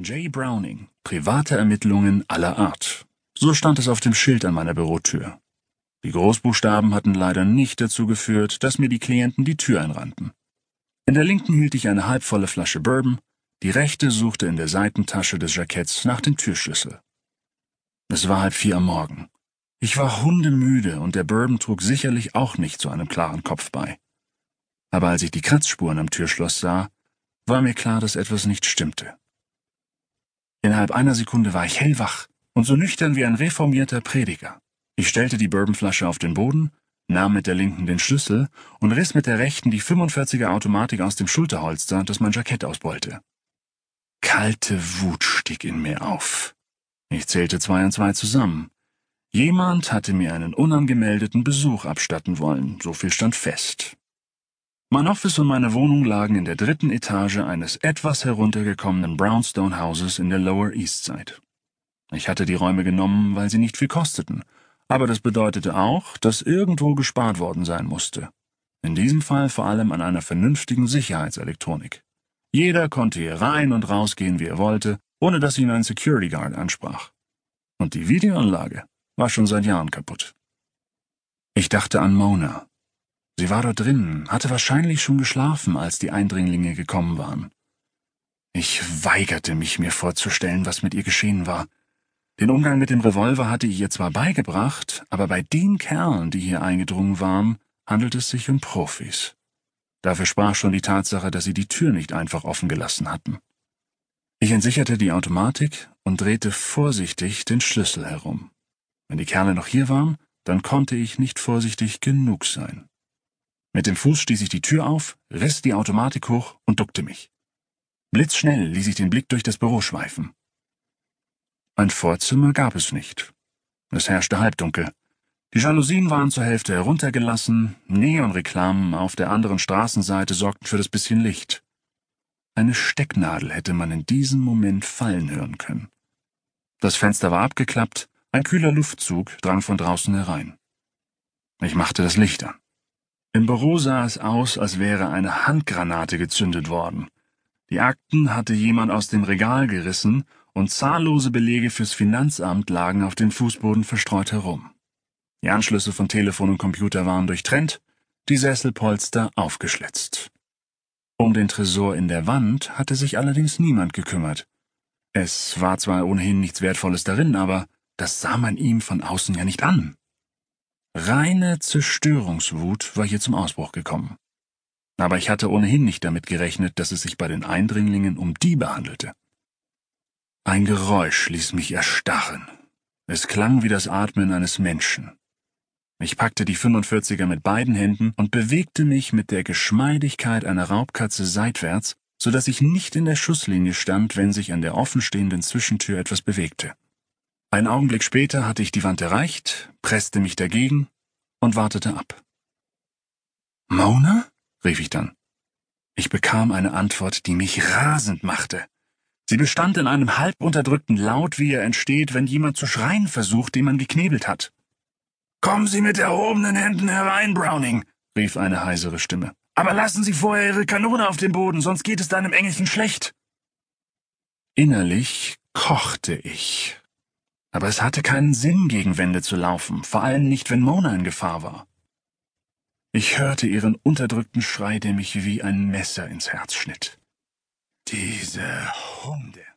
J. Browning, private Ermittlungen aller Art. So stand es auf dem Schild an meiner Bürotür. Die Großbuchstaben hatten leider nicht dazu geführt, dass mir die Klienten die Tür einrannten. In der linken hielt ich eine halbvolle Flasche Bourbon, die rechte suchte in der Seitentasche des Jacketts nach dem Türschlüssel. Es war halb vier am Morgen. Ich war hundemüde und der Bourbon trug sicherlich auch nicht zu einem klaren Kopf bei. Aber als ich die Kratzspuren am Türschloss sah, war mir klar, dass etwas nicht stimmte. Innerhalb einer Sekunde war ich hellwach und so nüchtern wie ein reformierter Prediger. Ich stellte die Bourbonflasche auf den Boden, nahm mit der linken den Schlüssel und riss mit der rechten die 45er Automatik aus dem Schulterholster, das mein Jackett ausbeulte. Kalte Wut stieg in mir auf. Ich zählte zwei und zwei zusammen. Jemand hatte mir einen unangemeldeten Besuch abstatten wollen, so viel stand fest. Mein Office und meine Wohnung lagen in der dritten Etage eines etwas heruntergekommenen Brownstone Houses in der Lower East Side. Ich hatte die Räume genommen, weil sie nicht viel kosteten, aber das bedeutete auch, dass irgendwo gespart worden sein musste. In diesem Fall vor allem an einer vernünftigen Sicherheitselektronik. Jeder konnte hier rein und rausgehen, wie er wollte, ohne dass ihn ein Security Guard ansprach. Und die Videoanlage war schon seit Jahren kaputt. Ich dachte an Mona, Sie war dort drinnen, hatte wahrscheinlich schon geschlafen, als die Eindringlinge gekommen waren. Ich weigerte mich, mir vorzustellen, was mit ihr geschehen war. Den Umgang mit dem Revolver hatte ich ihr zwar beigebracht, aber bei den Kerlen, die hier eingedrungen waren, handelt es sich um Profis. Dafür sprach schon die Tatsache, dass sie die Tür nicht einfach offen gelassen hatten. Ich entsicherte die Automatik und drehte vorsichtig den Schlüssel herum. Wenn die Kerle noch hier waren, dann konnte ich nicht vorsichtig genug sein. Mit dem Fuß stieß ich die Tür auf, riss die Automatik hoch und duckte mich. Blitzschnell ließ ich den Blick durch das Büro schweifen. Ein Vorzimmer gab es nicht. Es herrschte Halbdunkel. Die Jalousien waren zur Hälfte heruntergelassen, Neonreklamen auf der anderen Straßenseite sorgten für das bisschen Licht. Eine Stecknadel hätte man in diesem Moment fallen hören können. Das Fenster war abgeklappt, ein kühler Luftzug drang von draußen herein. Ich machte das Licht an. Im Büro sah es aus, als wäre eine Handgranate gezündet worden. Die Akten hatte jemand aus dem Regal gerissen und zahllose Belege fürs Finanzamt lagen auf dem Fußboden verstreut herum. Die Anschlüsse von Telefon und Computer waren durchtrennt, die Sesselpolster aufgeschlitzt. Um den Tresor in der Wand hatte sich allerdings niemand gekümmert. Es war zwar ohnehin nichts Wertvolles darin, aber das sah man ihm von außen ja nicht an. Reine Zerstörungswut war hier zum Ausbruch gekommen. Aber ich hatte ohnehin nicht damit gerechnet, dass es sich bei den Eindringlingen um Diebe handelte. Ein Geräusch ließ mich erstarren. Es klang wie das Atmen eines Menschen. Ich packte die 45er mit beiden Händen und bewegte mich mit der Geschmeidigkeit einer Raubkatze seitwärts, so dass ich nicht in der Schusslinie stand, wenn sich an der offenstehenden Zwischentür etwas bewegte. Ein Augenblick später hatte ich die Wand erreicht, presste mich dagegen und wartete ab. Mona? rief ich dann. Ich bekam eine Antwort, die mich rasend machte. Sie bestand in einem halb unterdrückten Laut, wie er entsteht, wenn jemand zu schreien versucht, den man geknebelt hat. Kommen Sie mit erhobenen Händen herein, Browning, rief eine heisere Stimme. Aber lassen Sie vorher Ihre Kanone auf den Boden, sonst geht es deinem Engelchen schlecht. Innerlich kochte ich aber es hatte keinen Sinn, gegen Wände zu laufen, vor allem nicht, wenn Mona in Gefahr war. Ich hörte ihren unterdrückten Schrei, der mich wie ein Messer ins Herz schnitt. Diese Hunde.